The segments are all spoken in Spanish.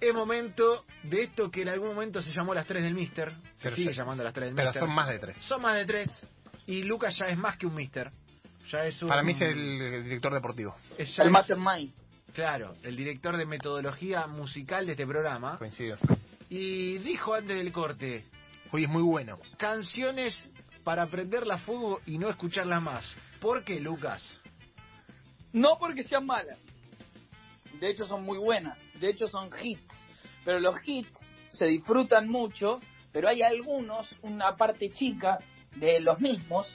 Es momento de esto que en algún momento se llamó las 3 del Mister. Se sigue se- llamando las 3 del Pero Mister. son más de tres. Son más de 3. Y Lucas ya es más que un Mister. Ya es un... Para mí es el director deportivo. es- ya El es- Mastermind. Claro, el director de metodología musical de este programa. Coincido. Y dijo antes del corte, Hoy es muy bueno. canciones para prenderla a fuego y no escucharlas más. ¿Por qué, Lucas? No porque sean malas. De hecho son muy buenas. De hecho son hits. Pero los hits se disfrutan mucho, pero hay algunos, una parte chica de los mismos,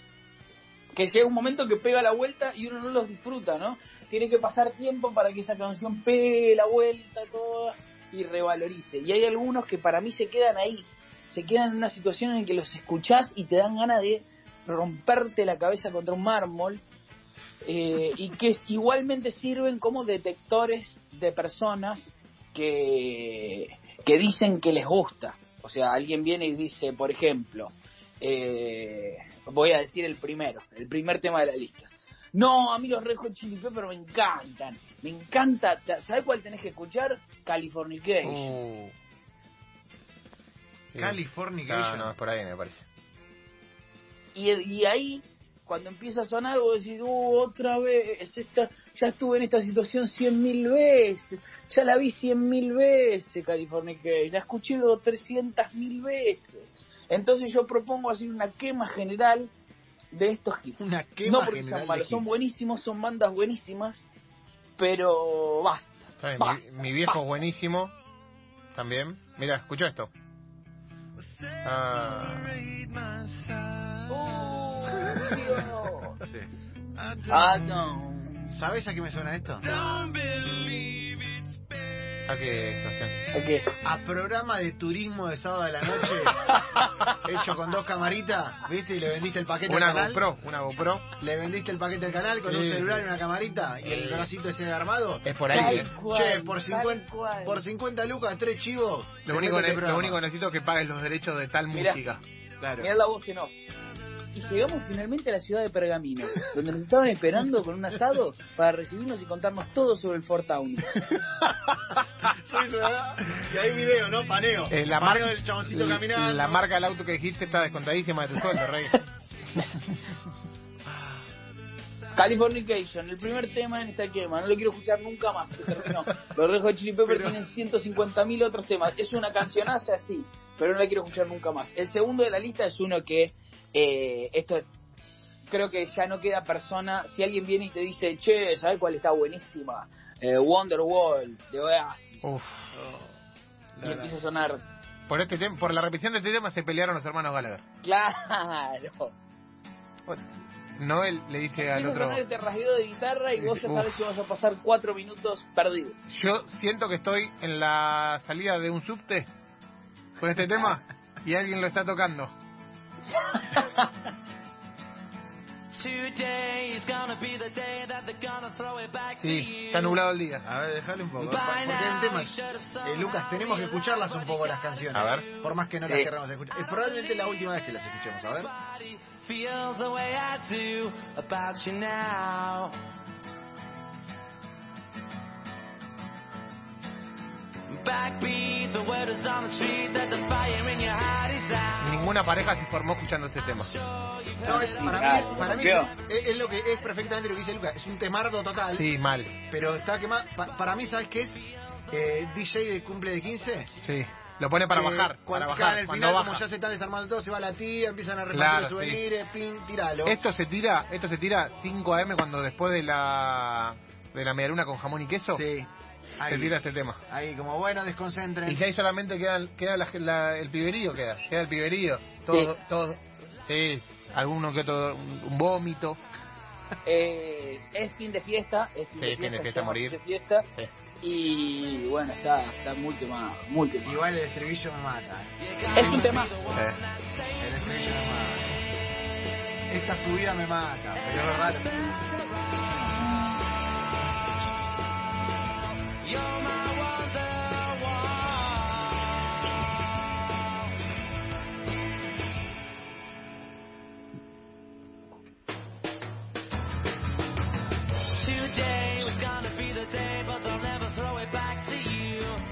que llega un momento que pega la vuelta y uno no los disfruta, ¿no? Tiene que pasar tiempo para que esa canción pegue la vuelta toda y revalorice. Y hay algunos que para mí se quedan ahí, se quedan en una situación en que los escuchás y te dan ganas de romperte la cabeza contra un mármol eh, y que igualmente sirven como detectores de personas que, que dicen que les gusta. O sea, alguien viene y dice, por ejemplo, eh, voy a decir el primero, el primer tema de la lista. No, a mí los Red Hot Chili Peppers me encantan. Me encanta. ¿Sabes cuál tenés que escuchar? Californication. Uh. Sí. Californication. No, no, es por ahí me parece. Y, y ahí, cuando empieza a sonar, vos decís, uh, otra vez, esta, ya estuve en esta situación cien mil veces, ya la vi cien mil veces, California la escuché trescientas mil veces. Entonces yo propongo hacer una quema general de estos hits. Una quema no porque general sean de malos, son buenísimos, son bandas buenísimas, pero basta. Bien, Basta, mi, mi viejo es buenísimo. También. Mira, escucha esto. Ah, Dios. Sí. Ah, no. ¿Sabes a qué me suena esto? ¿A qué, Sebastián? A programa de turismo de sábado de la noche, hecho con dos camaritas, ¿viste? Y le vendiste el paquete Una al canal. GoPro, una GoPro. Le vendiste el paquete al canal con Sí. un celular y una camarita y el bracito ese de armado. Es por ahí. Tal eh. cual, che, por tal 50, cual. por 50 lucas, tres chivos. Lo único, este lo único que necesito es que pagues los derechos de tal Mirá. música. Claro. Mirá la voz en off. Y llegamos finalmente a la ciudad de Pergamino, donde nos estaban esperando con un asado para recibirnos y contarnos todo sobre el Fort Town. Y hay video, ¿no? Paneo. Eh, la, Paneo mar- del chaboncito caminando. la marca del auto que dijiste está descontadísima de tu sueldo, Rey. Californication, el primer tema en esta quema, no lo quiero escuchar nunca más, se terminó. Los Red Hot Chili Peppers Pero- tienen 150.000 otros temas, es una cancionaza así, pero no la quiero escuchar nunca más. El segundo de la lista es uno que, eh, esto creo que ya no queda persona, si alguien viene y te dice, che, ¿sabes cuál está buenísima? Eh, Wonderwall, de Oasis. Uf. y empieza a sonar, Por, este tem- por la repetición de este tema se pelearon los hermanos Gallagher. claro. Noel le dice al a otro... sonar este rasgueo de guitarra y vos ya sabes que vas a pasar cuatro minutos perdidos. Yo siento que estoy en la salida de un subte con este tema y alguien lo está tocando. Sí, está nublado el día. A ver, déjale un poco. Porque hay un tema. Eh, Lucas, tenemos que escucharlas un poco las canciones. A ver. Por más que no Sí. las queramos escuchar. Es probablemente la última vez que las escuchemos. A ver. Ninguna pareja se formó escuchando este tema. No, es, para mí, para mí es, es lo que es perfectamente lo que dice Lucas. Es un temardo total. Sí, mal. Pero está quemado. Pa- para mí, ¿sabes qué es? Eh, DJ de cumple de 15. Sí. Lo pone para Eh, bajar. Cuando, para bajar. en el Cuando final, baja. como ya se están desarmando todo, se va la tía, empiezan a repartir Claro, los souvenirs, pin, tiralo. Esto se tira, esto se tira 5 AM cuando después de la de la medialuna con jamón y queso Sí. Se tira este tema. ahí, como bueno, desconcentren. Y ya ahí solamente queda, queda la- la- el piberío, queda, queda el piberío. Todo, Sí. todo. Sí, alguno que otro, un, un vómito. Eh, es fin de fiesta, es fin Sí, de fin de fiesta, morir. fin de fiesta Sí. y bueno, está, está muy quemado, muy quemado. Igual el estribillo me mata. Es un tema, Sí. El estribillo me mata. Esta subida me mata, pero es raro.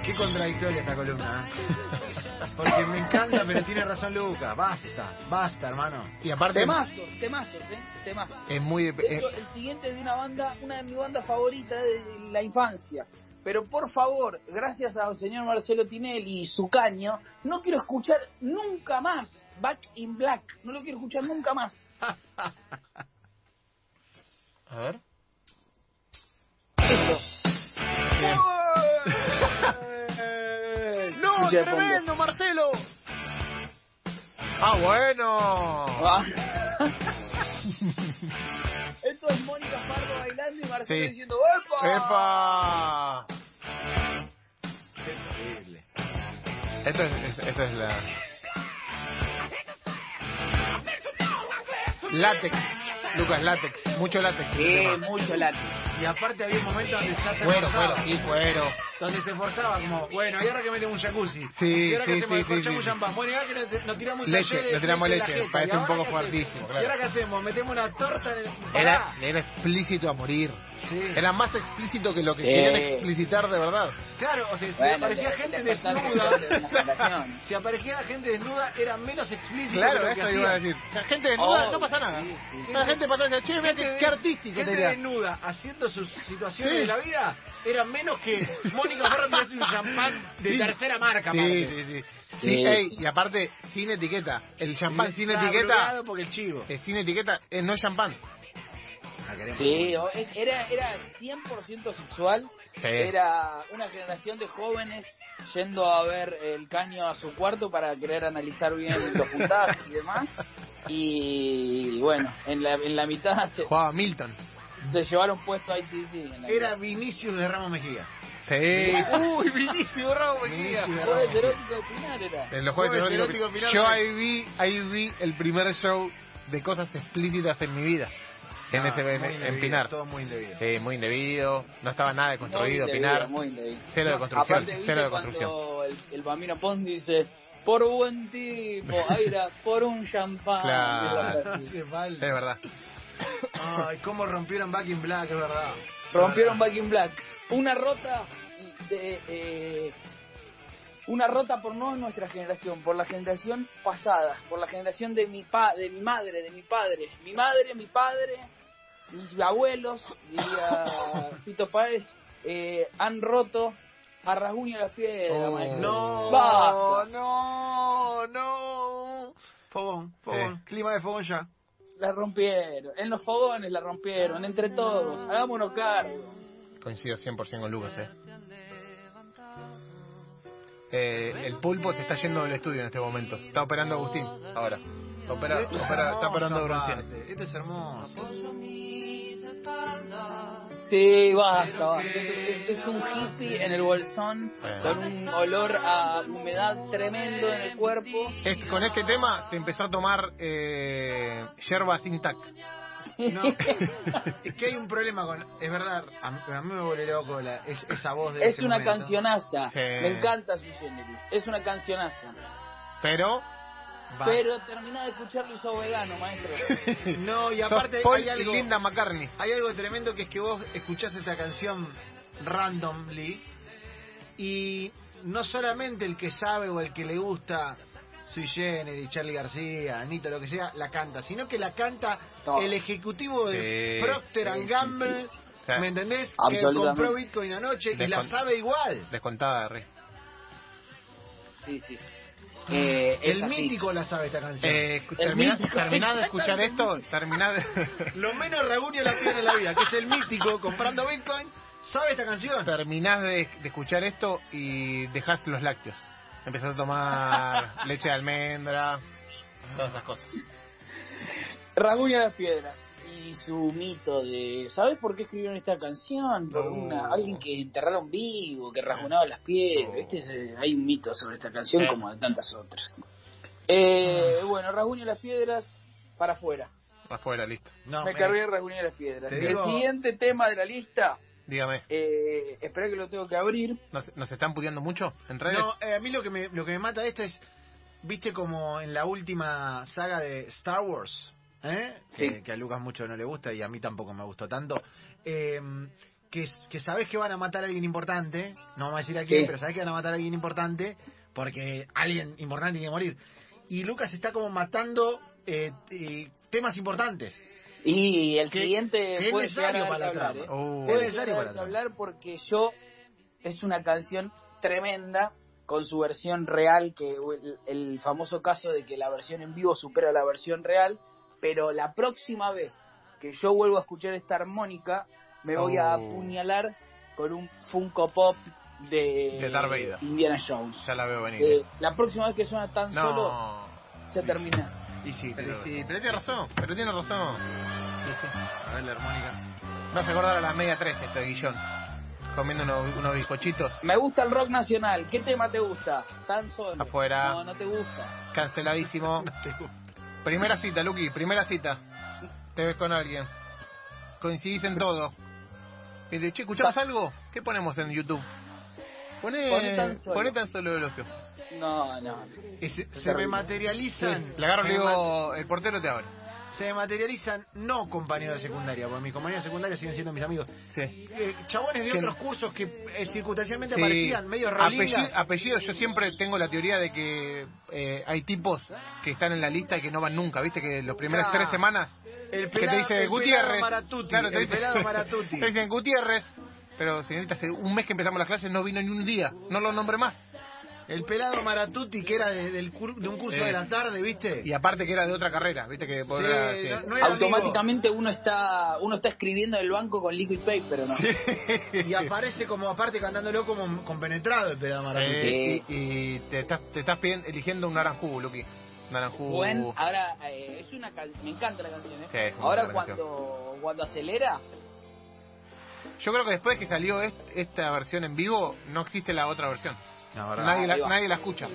Qué contradictoria esta columna. ¿eh? Porque me encanta, pero tiene razón Luca. Basta, basta, hermano. Y aparte, Temazos, temazos, ¿eh? Temazos. es muy. De hecho, el siguiente es de una banda, una de mis bandas favoritas de la infancia. Pero por favor, gracias al señor Marcelo Tinelli y su caño, no quiero escuchar nunca más Back in Black. No lo quiero escuchar nunca más. a ver. ¡No, ¡No, tremendo, Marcelo! ¡Ah, bueno! Sí. diciendo ¡Epa! ¡Epa! Qué terrible. Esto es, es- esto es la... Látex. Lucas, látex. Mucho látex. Sí, mucho látigo. Y aparte había un momento donde ya se Cuero, forzaba. cuero, y cuero. Donde se forzaba como, bueno, y ahora que metemos un jacuzzi. Sí, y ahora sí, que sí, sí, corchamos sí. champán. Bueno, y ahora que nos, nos tiramos un Leche, de nos tiramos leche, jeta. parece ¿Y un poco fuertísimo, ¿Y claro. ahora qué hacemos? ¿Metemos una torta en el... Era, era explícito a morir. Sí. Era más explícito que lo que Sí. querían explicitar de verdad. Claro, o sea, si Bueno, aparecía le- gente le desnuda... de si aparecía gente desnuda, era menos explícito Claro, que lo que eso iba a decir. La gente desnuda, Oh, no pasa nada. sí, sí. La gente pasa y dice, che, mira qué, qué artístico Gente tenía. desnuda haciendo sus situaciones Sí. de la vida era menos que Mónica Farro que hace un champán de Sí. tercera marca. Sí, aparte. sí, sí. Sí, Sí. ey, y aparte, sin etiqueta. El champán sin etiqueta, porque el chivo. eh, sin etiqueta, no es champán. Queremos. Sí, o- era, era 100% sexual. Sí. Era una generación de jóvenes yendo a ver el caño a su cuarto para querer analizar bien los puntajes y demás. Y bueno, en la, en la mitad se, Jugaba Milton. se llevaron puesto ahí, sí, sí. en la Era Vinicius de Ramos Mejía. Sí. Uy, Vinicio Ramos Mejía. Vinicius de Jueves erótico de Pinar era. En los jueves Jueves eróticos, erótico final yo de- ahí vi, ahí vi el primer show de cosas explícitas en mi vida. En Ah, ese en, muy en indebido, Pinar. Todo muy indebido. Sí, muy indebido, no estaba nada de construido, Muy indebido, Pinar. muy indebido. Cero de construcción, Aparte, ¿viste cero de cuando construcción. El, el Bambino Pons dice, por buen tipo, Aira, por un champán. Claro. No. Es verdad. Ay, cómo rompieron Back in Black, es verdad. Rompieron Back in Black. Una rota de... eh, una rota por no nuestra generación, por la generación pasada, por la generación de mi pa, de mi madre, de mi padre, mi madre, mi padre, mis abuelos, diría Pito Páez, eh, han roto a rasguño las piedras, Oh. maestro. No, Basta. no, no. Fogón, fogón, Eh. clima de fogón ya. La rompieron, en los fogones la rompieron, entre todos, hagámonos cargo. Coincido 100% con Lucas, eh. Eh, el pulpo se está yendo del estudio en este momento. Está operando Agustín ahora. Opera, está operando Brunciani. aparte. Esto es hermoso. Sí, basta, basta. Es, es un hippie en el bolsón, Bueno. con un olor a humedad tremendo en el cuerpo. Es- con este tema se empezó a tomar eh, yerba sin tac. No, es que hay un problema con. Es verdad, a mí, a mí me vuelve loco la, es- esa voz de Es ese una momento. cancionaza. Sí. Me encanta su generis. Es una cancionaza. Pero Va. Pero termina de escucharlo y sos vegano, maestro. No, y aparte Paul hay algo, y Linda McCartney. hay algo tremendo que es que vos escuchás esta canción randomly y no solamente el que sabe o el que le gusta Sui Generis, Charlie García, Anito, lo que sea, la canta, sino que la canta Todo. el ejecutivo de Sí. Procter Sí, Gamble, sí, sí. O sea, ¿me entendés? Que Absolutamente. compró Bitcoin anoche y la sabe igual. Descontada, re. Sí, sí. Eh, es El así. mítico la sabe esta canción. Eh, terminás de escuchar esto, terminás de, Lo menos Ragunio la tiene en la vida, que es el mítico comprando Bitcoin, sabe esta canción. terminás de, de escuchar esto y dejás los lácteos. Empezás a tomar leche de almendra, todas esas cosas. Rasguña las piedras y su mito de ¿sabes por qué escribieron esta canción? por No. una alguien que enterraron vivo que rasguñaba las piedras No. ¿viste? Ese- hay un mito sobre esta canción Sí. como de tantas otras eh, bueno rasguña las piedras para afuera Afuera, listo. No, me me- cargué rasguña las piedras te el digo- siguiente tema de la lista Dígame, eh, espera que lo tengo que abrir ¿nos, nos están puteando mucho en redes? No, eh, a mí lo que me lo que me mata de esto es, viste como en la última saga de Star Wars, ¿eh? Sí. que, que a Lucas mucho no le gusta y a mí tampoco me gustó tanto, eh, que, que sabés que van a matar a alguien importante, no vamos a decir a quién, Sí. pero sabés que van a matar a alguien importante, porque alguien importante tiene que morir. Y Lucas está como matando eh, eh, temas importantes. Y el Que- siguiente que es puede necesario para la hablar, trama. ¿eh? Uh, Es necesario para la hablar porque yo es una canción tremenda con su versión real, que el, el famoso caso de que la versión en vivo supera la versión real, pero la próxima vez que yo vuelvo a escuchar esta armónica, me voy a Oh. apuñalar con un Funko Pop de, De Darth Vader. Indiana Jones. Ya la veo venir. Eh, la próxima vez que suena tan solo, no. se termina. Y sí, Pero- sí, pero tiene razón, pero tiene razón. A ver la armónica. Me hace acordar a la media 3 esto de Guillón. Comiendo unos, unos bizcochitos. Me gusta el rock nacional. ¿Qué tema te gusta? Tan solo. Afuera. No, no te gusta. Canceladísimo. Primera cita, Luqui, primera cita. Te ves con alguien. Coincidís en todo. Y de che, ¿escuchamos algo? ¿Qué ponemos en YouTube? Poné, Poné tan solo. poné tan solo elogio. No, no. Y se, se me terrible. materializan. Le agarro y le digo, el portero te abre. Se materializan no compañeros de secundaria, porque mis compañeros de secundaria siguen siendo mis amigos. Sí. Eh, chabones de otros cursos que eh, circunstancialmente Sí. aparecían medio Apellido, rolingas. apellido, yo siempre tengo la teoría de que eh, hay tipos que están en la lista y que no van nunca, ¿viste? Que las primeras Claro. tres semanas El que te pelado- dice el Gutiérrez. pelado Maratuti, Claro, te el dice- pelado Maratuti. te dicen Gutiérrez, pero señorita, hace un mes que empezamos las clases no vino ni un día, no lo nombré más. El pelado Maratuti que era de, del cur- de un curso Eh. de la tarde, ¿viste? Y aparte que era de otra carrera, ¿viste? Que podrá- Sí, sí. no- no era Automáticamente uno está uno está escribiendo en el banco con liquid paper, ¿o no? Y aparece como aparte cantándolo como compenetrado el pelado Maratuti. Eh, y, y te estás, te estás piden- eligiendo un naranjú, Luqui. Naranjú. Buen, ahora eh, es una can- me encanta la canción, ¿eh? Sí, es una ahora cuando cuando acelera, Yo creo que después que salió est- esta versión en vivo, no existe la otra versión. No. Nadie la, nadie la escucha.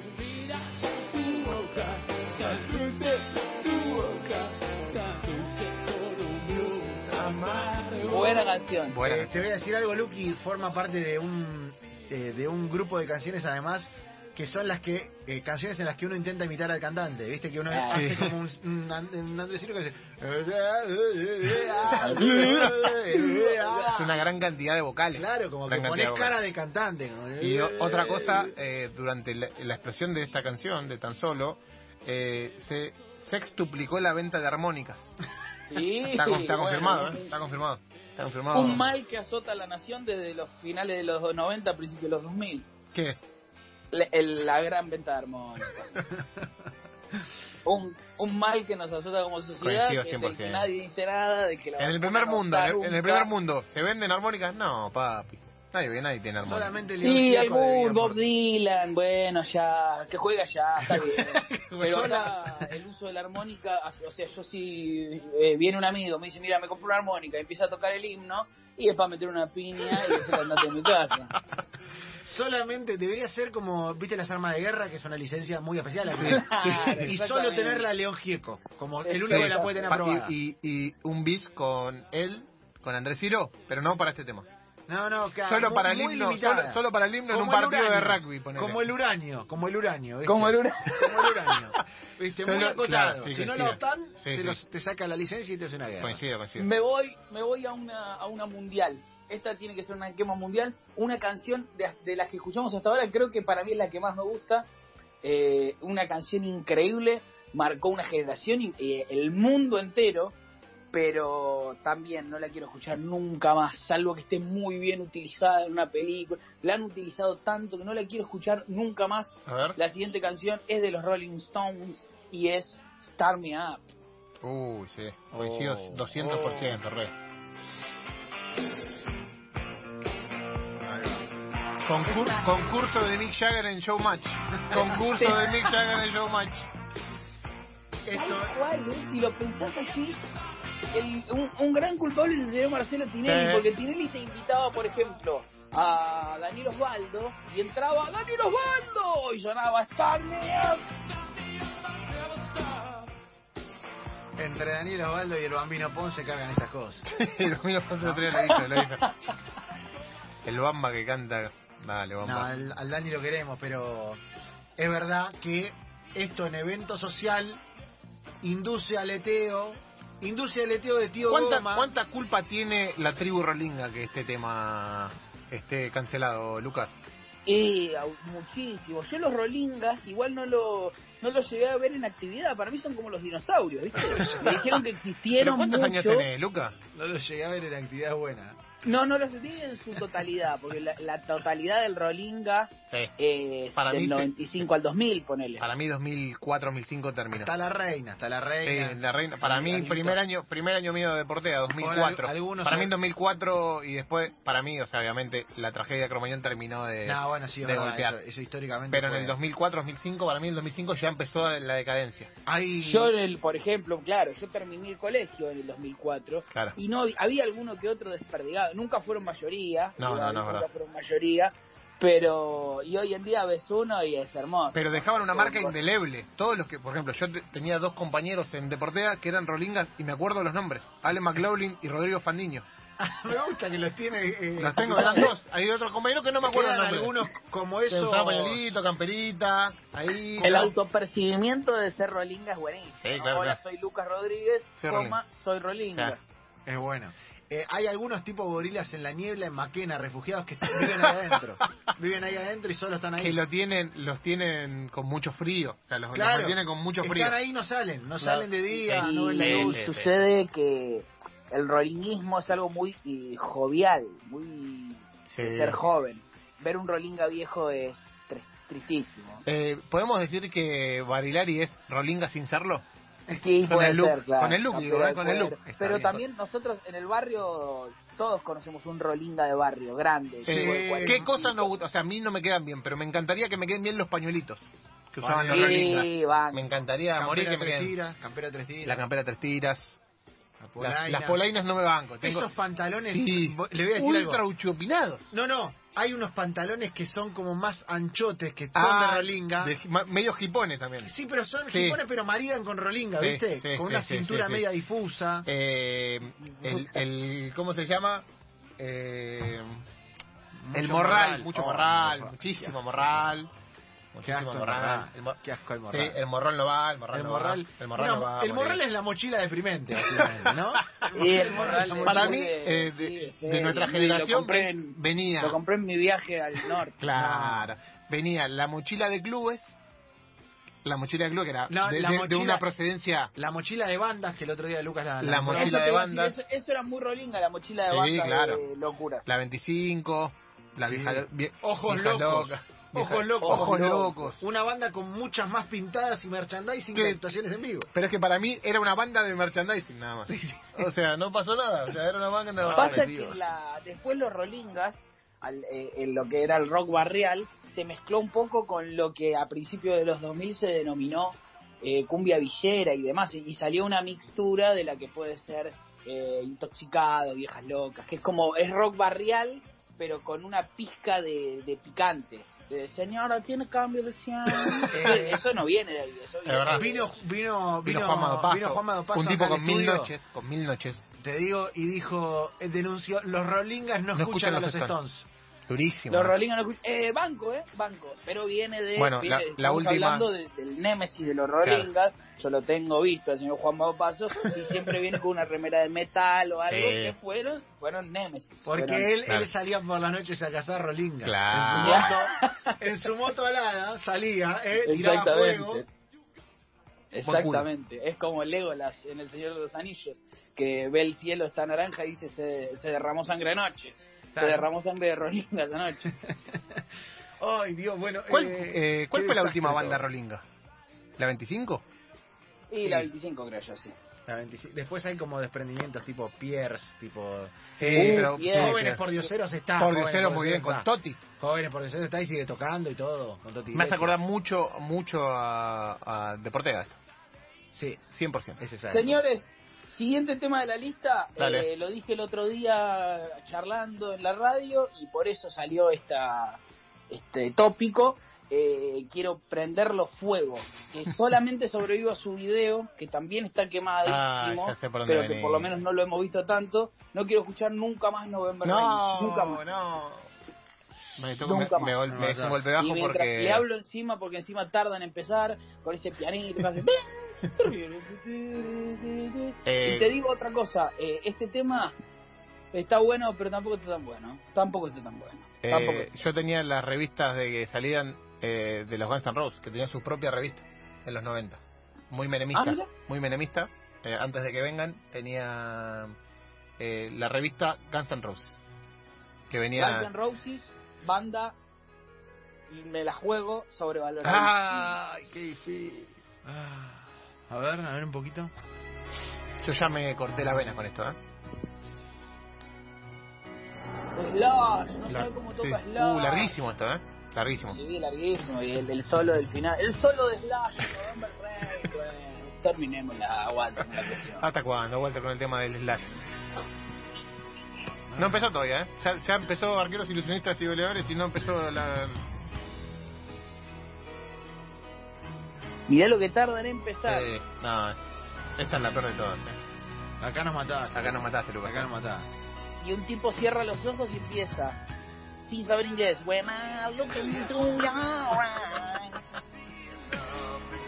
buena canción. Buena Eh, te voy a decir algo, Lucky forma parte de un eh, de un grupo de canciones además que son las que eh, canciones en las que uno intenta imitar al cantante, viste que uno Ah. hace Sí. como un, un, and- un andresino que hace Es una gran cantidad de vocales. claro como Gran que pones de cara de cantante Y otra cosa, eh, durante la, la explosión de esta canción, de tan solo, eh, se sextuplicó la venta de armónicas. Sí, Está, con- está bueno. confirmado, ¿eh? Está confirmado. Está confirmado. Un mal que azota a la nación desde los finales de los 90, principios de los 2000. ¿Qué? La, el- la gran venta de armónicas. un, un mal que nos azota como sociedad, que, es el 100%. que nadie dice nada, de que la En el primer mundo, en el, en el nunca. primer mundo, ¿se venden armónicas? No, papi. Nadie, ve, nadie tiene armónicas. solamente Sí, León hay Gieco debía Bob por- Dylan, bueno, ya, que juega ya, está bien. Pero acá el uso de la armónica, o sea, yo si eh, viene un amigo, me dice, mira, me compré una armónica, y empieza a tocar el himno, y es para meter una piña y es andate en mi casa. solamente debería ser como viste las armas de guerra que es una licencia muy especial así. Claro, y solo exactamente. tenerla León Gieco como el Sí. único que la puede tener Pa- aprobada y, y, y un bis con él, con Andrés Ciro, pero no para este tema. No, no, claro, Solo para el himno, solo, solo para el himno en un Como partido de rugby, ponele. Como el uranio, como el uranio. ¿viste? Como el uranio. Como el uranio. Viste, muy Solo- acotado. claro, sí, si no lo están, Sí, te, sí. los- te saca la licencia y te hace una guerra. Coincido, coincido. Me voy, me voy a una, a una mundial. Esta tiene que ser una quema mundial. Una canción de, de las que escuchamos hasta ahora, creo que para mí es la que más me gusta. Eh, una canción increíble, marcó una generación y eh, el mundo entero. Pero también no la quiero escuchar nunca más, salvo que esté muy bien utilizada en una película. La han utilizado tanto que no la quiero escuchar nunca más. A ver. La siguiente canción es de los Rolling Stones y es Start Me Up. Uy, sí. Coincido Oh, 200%, re. Concur- concurso de Mick Jagger en Showmatch. Concurso de Mick Jagger en Showmatch. Esto, cual, ¿eh? si lo pensás así, el- un, un gran culpable es el señor Marcelo Tinelli, Sí. porque Tinelli te invitaba, por ejemplo, a Daniel Osvaldo, y entraba Daniel Osvaldo, y sonaba Star entre Daniel Osvaldo y el Bambino Ponce cargan estas cosas. El otro día lo hizo, lo hizo. El Bamba que canta. Dale, No, Bamba. al, al Dani lo queremos, pero es verdad que esto en evento social induce aleteo Industria del leteo de tío ¿Cuánta, Goma. ¿Cuánta culpa tiene la tribu rolinga que este tema esté cancelado, Lucas? Eh, muchísimo. Yo los rolingas igual no lo no los llegué a ver en actividad. Para mí son como los dinosaurios, ¿viste? Me dijeron que ¿Pero existieron cuántos mucho. años tenés, Lucas? No lo llegué a ver en actividad buena. No, no los vi en su totalidad, porque la, la totalidad del rolinga Sí. es Para mí del sí. 95 al 2000, ponele. Para mí 2004, 2005 terminó. Hasta la reina, hasta la reina. Sí, la reina. Para mí, primer año primer año mío de Deportea, 2004. al- algunos para mí en 2004 y después, para mí, o sea, obviamente, la tragedia de Cromañón terminó de, No, bueno, sí, de verdad, golpear. eso, eso históricamente. Pero en fue- el 2004, 2005, para mí en el 2005 ya empezó la decadencia. Hay... Yo, en el, por ejemplo, claro, yo terminé el colegio en el 2004 Claro. y no había alguno que otro desperdigado. Nunca fueron mayoría. No, no, no, es nunca verdad. fueron mayoría. Pero, y hoy en día ves uno y es hermoso. Pero dejaban una marca indeleble. Todos los que, por ejemplo, yo te- tenía dos compañeros en Deportea que eran rolingas y me acuerdo los nombres. Ale McLaughlin y Rodrigo Fandiño. Me gusta que los tiene. eh, Los tengo, eran dos. Hay otros compañeros que no me acuerdo quedan los nombres. algunos como eso. pañuelito, camperita, ahí. El autopercibimiento de ser rolinga es buenísimo. Sí, ¿no? claro, Hola, soy Lucas Rodríguez, Soy coma, soy rolinga. Claro. Es bueno. Eh, hay algunos tipos gorilas en la niebla en Maquena, refugiados que están- viven ahí adentro. viven ahí adentro y solo están ahí. Que lo tienen, los tienen con mucho frío. O sea, los, los claro, mantienen con mucho frío. Están ahí y no salen, no salen de día, y no ven la sí, luz. sí. sucede que el rolinguismo es algo muy eh, jovial, muy Sí. de ser joven. Ver un rolinga viejo es tr- tristísimo. Eh, ¿Podemos decir que Barilari es rolinga sin serlo? Sí, Con puede el look, ser, claro. con el look, No, digo, pero eh, con el puede- look. Está Pero bien. también nosotros en el barrio todos conocemos un rolinga de barrio grande. Eh, de ¿Qué cosas pico. no gustan? O sea, a mí no me quedan bien, pero me encantaría que me queden bien los pañuelitos que usaban los van. Me encantaría morir Campera que me tres queden. tiras, campera tres tiras. La campera tres tiras. la Las, polaina. las polainas no me banco. Tengo... Esos pantalones, Sí, le voy a decir ultra algo. uchopinados. No, no, hay unos pantalones que son como más anchotes, que son Ah, de rolinga. de- ma- medio jipones también. Sí, pero son Sí. jipones, pero maridan con rolinga, Sí, ¿viste? sí, con sí, una sí, cintura sí, sí. media difusa. Eh, el, el, ¿Cómo se llama? Eh, el morral, mucho Oh, morral, morral. muchísimo morral. Qué Muchísimo asco el morral. morral. El Qué asco el Sí, morral. el morrón no va, el morral el no morral, va. El morral no va. el morral es la mochila deprimente, ¿no? Sí, el morral Para mí, de- eh, sí, de, sí, de nuestra sí, generación lo compré, ven- en, venía. lo compré en mi viaje al norte. Claro. Venía la mochila de clubes. La mochila de clubes que era No, de, la de- de mochila- una procedencia. La mochila de bandas que el otro día Lucas la... La mochila de decir, bandas. Eso, eso era muy rolinga, la mochila de Sí, banda claro. de locuras. La 25. La Sí. vieja. vie- Ojos locos. loca, Ojos locos. Ojos locos. Una banda con muchas más pintadas y merchandising que actuaciones en vivo. Pero es que para mí era una banda de merchandising nada más. O sea, no pasó nada. O sea, era una banda de Pasa que la, después los rolingas, al, eh, en lo que era el rock barrial, se mezcló un poco con lo que a principios de los 2000 se denominó eh, cumbia villera y demás, y, y salió una mixtura de la que puede ser eh, intoxicado, viejas locas, que es como, es rock barrial, pero con una pizca de, de picante. De, Señora, tiene cambio de 100. Eh, eso no viene de ahí. Eso viene de- Vino, vino, Vino vino, Juan Madopazo, vino Juan Madopazo un tipo con mil estudio, noches, con mil noches, Te digo, y dijo, eh, denunció, los Rolingas no, No escuchan a los Stones. Stones. Durísimo. Los ¿eh? Rolingas no eh, banco, eh, banco, pero viene de, Bueno, viene- la- última- hablando de- del némesis de los Rolingas, yo lo tengo visto, el señor Juan Paso y siempre viene con una remera de metal o algo Sí. que fueron, fueron némesis. Porque fueron- él, Claro. él salía por las noches a cazar Rolingas. Claro. En su moto, en su moto alada salía, eh, tiraba fuego. Exactamente. Exactamente, es como Legolas en El Señor de los Anillos, que ve el cielo está naranja y dice se, se derramó sangre anoche, Claro. se derramó sangre de Rolingas anoche. Ay, Dios, bueno. ¿Cuál, eh, eh, ¿cuál qué fue la última banda rolinga? ¿La 25? Y la 25 creo yo, sí. La 25. Después hay como desprendimientos tipo Pierce, tipo... Sí, Uh, pero. Jóvenes por dioseros está. por Jóvenes Diosero muy bien, Dioseros con está. Toti. Jóvenes por dioseros está y sigue tocando y todo. Con Toti Me hace acordar mucho, mucho a, a Deportega esto. Sí, 100%. es esa. Señores, siguiente tema de la lista, eh, lo dije el otro día charlando en la radio y por eso salió esta este tópico. Eh, quiero prenderlo fuego, que solamente sobrevivo a su video, que también está quemadísimo, Ah, ya sé por dónde pero que venís. por lo menos no lo hemos visto tanto. No quiero escuchar nunca más November Rain, No, nunca más. no. Me, toco- Nunca me, me, más. gol- me es un golpe Y bajo mientras porque... le hablo encima, porque encima tarda en empezar, con ese pianito que hace... "Ven, Eh, Y te digo otra cosa, eh, este tema está bueno, pero tampoco está tan bueno. Tampoco está tan bueno. eh, está- yo tenía las revistas de que salían eh, de los Guns N' Roses, que tenían su propia revista en los 90. Muy menemista. Ah, muy menemista. Antes de que vengan, tenía eh, la revista Guns N' Roses. Que venía. Guns N' Roses, banda, me la juego sobrevalorada. ¡Ay, qué difícil! Ah, a ver, a ver un poquito. Yo ya me corté la vena con esto, ¿eh? Slash, no La- sabe cómo sí. toca Slash. Uh, larguísimo esto, ¿eh? Larguísimo. Sí, larguísimo. Y el, el solo del final. El solo de Slash, November Rain, bueno. Terminemos la cuestión. ¿Hasta cuándo? Vuelta con el tema del slash. No empezó todavía, ¿eh? Ya, ya empezó Arqueros Ilusionistas y Goleadores y no empezó la... Mirá lo que tarda en empezar. No, esta es la peor de todas, ¿eh? Acá nos mataste. Acá nos mataste, Lucas. Acá nos mataste. Y un tipo cierra los ojos y empieza. Sin saber inglés.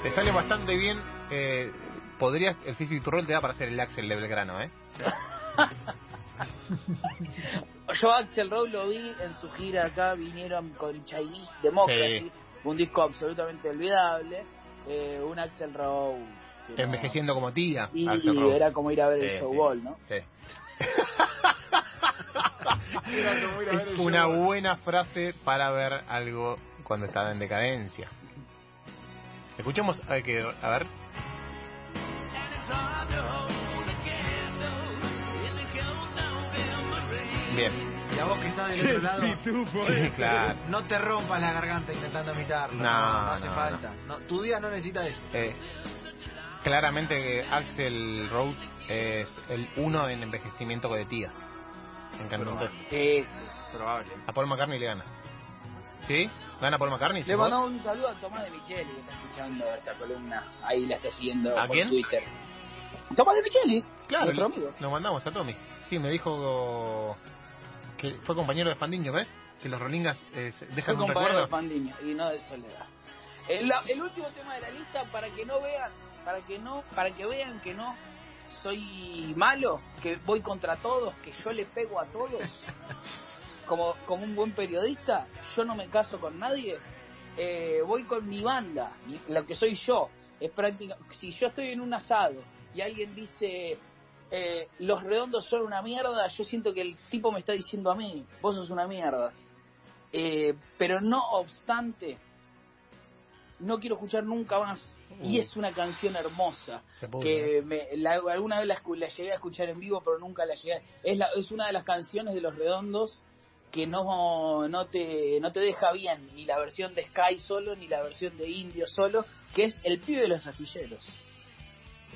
Te sale bastante bien. Eh, podrías, el Physical Role te da para hacer el Axel de Belgrano, ¿eh? Yo Axel Rose lo vi en su gira acá, vinieron con Chinese Democracy, Sí. un disco absolutamente olvidable, eh, un Axel Rose. no- Envejeciendo como tía, Y Rose. era como ir a ver Sí, el sí. showball, ¿no? Sí. Era como ir a ver Es una buena frase para ver algo cuando está en decadencia. Escuchemos, a ver, que, a ver. Bien, Y a vos que estás del otro lado, sí, claro. no te rompas la garganta intentando imitarlo. No, No, hace no, falta. No, tu día no necesita eso. Eh, claramente Axel Rose es el uno en envejecimiento de tías. En cantantes. Sí. Probable. A Paul McCartney le gana. ¿Sí? ¿Gana Paul McCartney? Le mandamos un saludo a Tomás de Micheli, que está escuchando esta columna. Ahí la está siguiendo ¿A por quién? Twitter. Tomás de Michelis, Claro, nuestro amigo. lo mandamos a Tommy. Sí, me dijo que fue compañero de Fandiño, ¿ves? Que los Rolingas eh, Fue dejan un compañero de. Fandiño y no de Soledad. El, el último tema de la lista para que no vean, para que no, para que vean que no soy malo, que voy contra todos, que yo le pego a todos. Como, como un buen periodista, yo no me caso con nadie. eh, voy con mi banda, lo que soy yo. Es práctica. Si yo estoy en un asado y alguien dice eh, los redondos son una mierda, yo siento que el tipo me está diciendo a mí, vos sos una mierda. Eh, pero no obstante, no quiero escuchar nunca más. Y es una canción hermosa que me, la- alguna vez la, llegué a escuchar en vivo, pero nunca la llegué. Es, la, es una de las canciones de Los Redondos que no, no, te, no te deja bien, ni la versión de Sky solo, ni la versión de Indio solo, que es El pibe de los astilleros.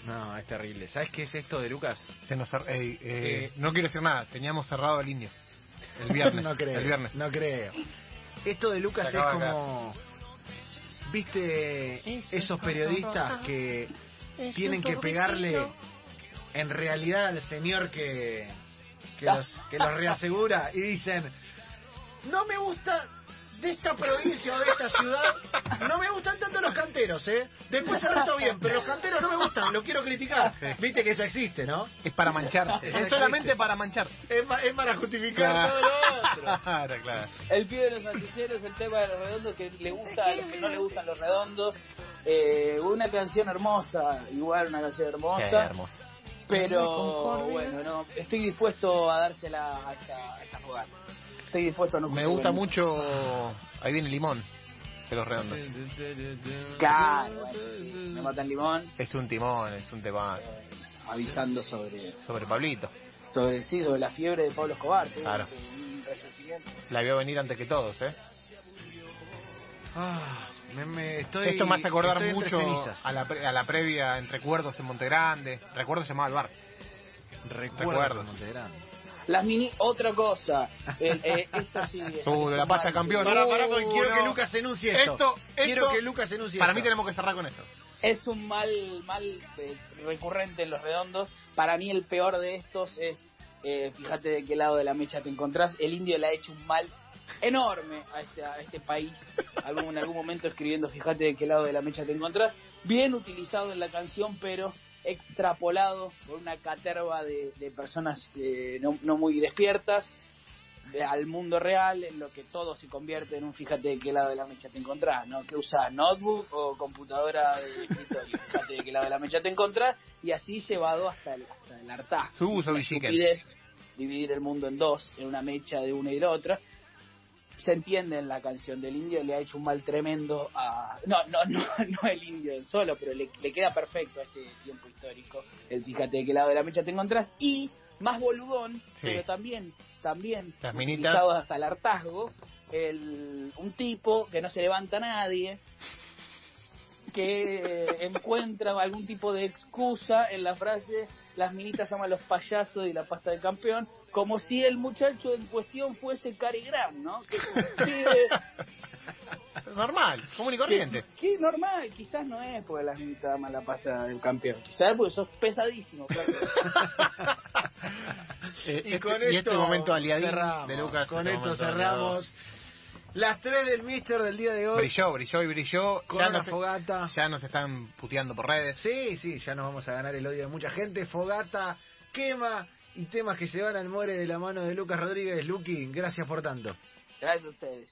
No, es terrible. ¿Sabes qué es esto de Lucas? Se nos cer- eh, eh, Sí. No quiero decir nada, teníamos cerrado el indio. El viernes. no creo. El viernes. No creo. Esto de Lucas Se es acaba acá. como. ¿Viste esos periodistas que tienen que pegarle en realidad al señor que, que, los, que los reasegura y dicen: No me gusta de esta provincia o de esta ciudad, no me gustan tanto los canteros, ¿eh? Después el resto bien, pero los canteros no me gustan, lo quiero criticar. Viste que eso existe, ¿no? Es para mancharse. es solamente para manchar. Es, pa- es para justificar todo lo otro. Claro, claro. El pibe de los astilleros, el tema de los redondos que le gusta a los que no le gustan los redondos. Eh, una canción hermosa, igual una canción hermosa. Qué hermoso. Pero bueno, no, estoy dispuesto a dársela a esta, a esta jugada. Estoy dispuesto a no Me gusta mucho. Ahí viene Limón. De los redondos. Claro, bueno, sí, me matan limón, Es un timón, es un temazo. eh, avisando sobre, Sobre Pablito. sobre sí, sobre la fiebre de Pablo Escobar. Claro. La vio venir antes que todos, ¿eh? Ah, me, me estoy, Esto me hace acordar mucho a la, pre- a la previa en Recuerdos en Montegrande. Recuerdos se llamaba el bar. Recuerdos. Recuerdos. en Montegrande. Las mini, otra cosa. Eh, esto sí. Uh, de la pasta campeón. Pará, pará, porque quiero no. que Lucas enuncie esto. Esto, quiero esto- que Lucas enuncie Para esto. mí tenemos que cerrar con esto. Es un mal, mal eh, recurrente en los redondos. Para mí el peor de estos es, eh, fíjate de qué lado de la mecha te encontrás. El indio le ha hecho un mal enorme a este, a este país. Algún, en algún momento escribiendo, fíjate de qué lado de la mecha te encontrás. Bien utilizado en la canción, pero extrapolado por una caterva de, de personas eh, no, no muy despiertas de- al mundo real en lo que todo se convierte en un fíjate de qué lado de la mecha te encontrás, ¿no? Que usas notebook o computadora de escritorio, fíjate de qué lado de la mecha te encontrás y así llevado hasta el, hasta el hartazgo. Su uso, dividir el mundo en dos, en una mecha de una y de otra. Se entiende en la canción del indio, le ha hecho un mal tremendo a... No, no, no, no el indio en solo, pero le, le queda perfecto a ese tiempo histórico. El fíjate de qué lado de la mecha te encontrás. Y, más boludón, Sí. pero también, también, Las minitas. utilizado hasta el hartazgo, el, un tipo que no se levanta a nadie, que encuentra algún tipo de excusa en la frase las minitas aman los payasos y la pasta de campeón, como si el muchacho en cuestión fuese Cary Grant, ¿no? Que, que- Normal, común y corriente. que- que normal, quizás no es porque las minitas aman la pasta del campeón, quizás es porque sos pesadísimo, claro. Eh, Y este- con y esto este momento aliadín cerramos, de Lucas. Con este esto cerramos. Las tres del Mister del día de hoy. Brilló, brilló y brilló. Con Ya una nos, fogata. ya nos están puteando por redes. Sí, sí, ya nos vamos a ganar el odio de mucha gente. Fogata, quema y temas que se van al more de la mano de Lucas Rodríguez. Luqui, gracias por tanto. Gracias a ustedes.